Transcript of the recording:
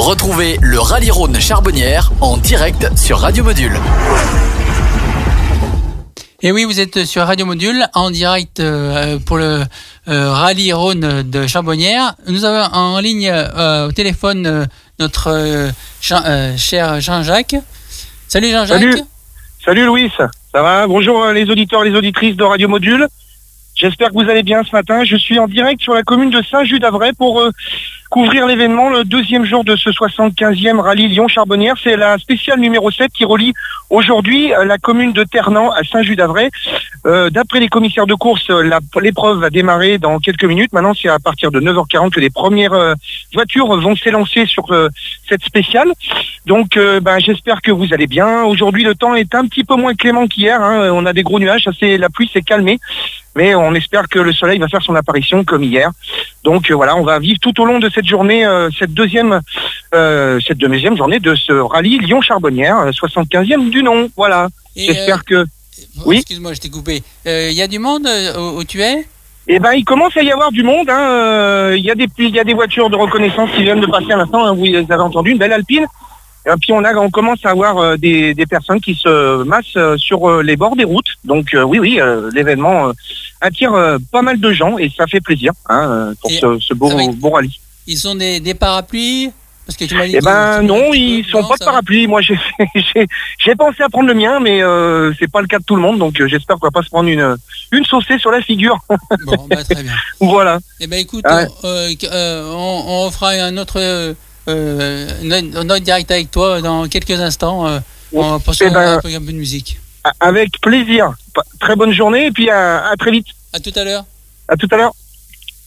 Retrouvez le Rallye Rhône Charbonnière en direct sur Radio Module. Et oui, vous êtes sur Radio Module en direct euh, pour le euh, Rallye Rhône de Charbonnière. Nous avons en ligne euh, au téléphone notre cher Jean-Jacques. Salut Jean-Jacques. Salut. Salut Louis, ça va? Bonjour les auditeurs et les auditrices de Radio Module. J'espère que vous allez bien ce matin. Je suis en direct sur la commune de Saint-Just-d'Avray pour couvrir l'événement, le deuxième jour de ce 75e rallye Lyon-Charbonnière. C'est la spéciale numéro 7 qui relie aujourd'hui euh, la commune de Ternant à Saint-Just-d'Avray. Euh, d'après les commissaires de course, l'épreuve va démarrer dans quelques minutes. Maintenant, c'est à partir de 9h40 que les premières euh, voitures vont s'élancer sur cette spéciale. Donc, ben, j'espère que vous allez bien. Aujourd'hui, le temps est un petit peu moins clément qu'hier. Hein. On a des gros nuages. la pluie s'est calmée mais on espère que le soleil va faire son apparition comme hier. Donc voilà, on va vivre tout au long de cette journée, cette deuxième, cette deuxième journée de ce rallye Lyon-Charbonnière, 75e du nom. Voilà. J'espère que. Oui. Excuse-moi, je t'ai coupé. Il y a du monde où tu es? Eh ben, il commence à y avoir du monde. Hein. Il y, a des, il y a des voitures de reconnaissance qui viennent de passer à l'instant. Hein. Vous avez entendu, une belle Alpine. Et puis on, a, on commence à avoir euh, des, personnes qui se massent euh, sur euh, les bords des routes. Donc oui, oui, l'événement attire pas mal de gens et ça fait plaisir hein, pour ce, beau, beau, rallye. Ils ont des, parapluies parce que tu m'as dit Eh ben non, ils sont pas de parapluies. Moi j'ai pensé à prendre le mien, mais c'est pas le cas de tout le monde, donc j'espère qu'on va pas se prendre une, une saucée sur la figure. Bon, bah, très bien. voilà. Eh ben écoute, on, on, fera un autre euh, est direct avec toi dans quelques instants. Euh, on va passer eh ben, un, peu de musique. Avec plaisir. Très bonne journée et puis à, à très vite. À tout à l'heure. À tout à l'heure.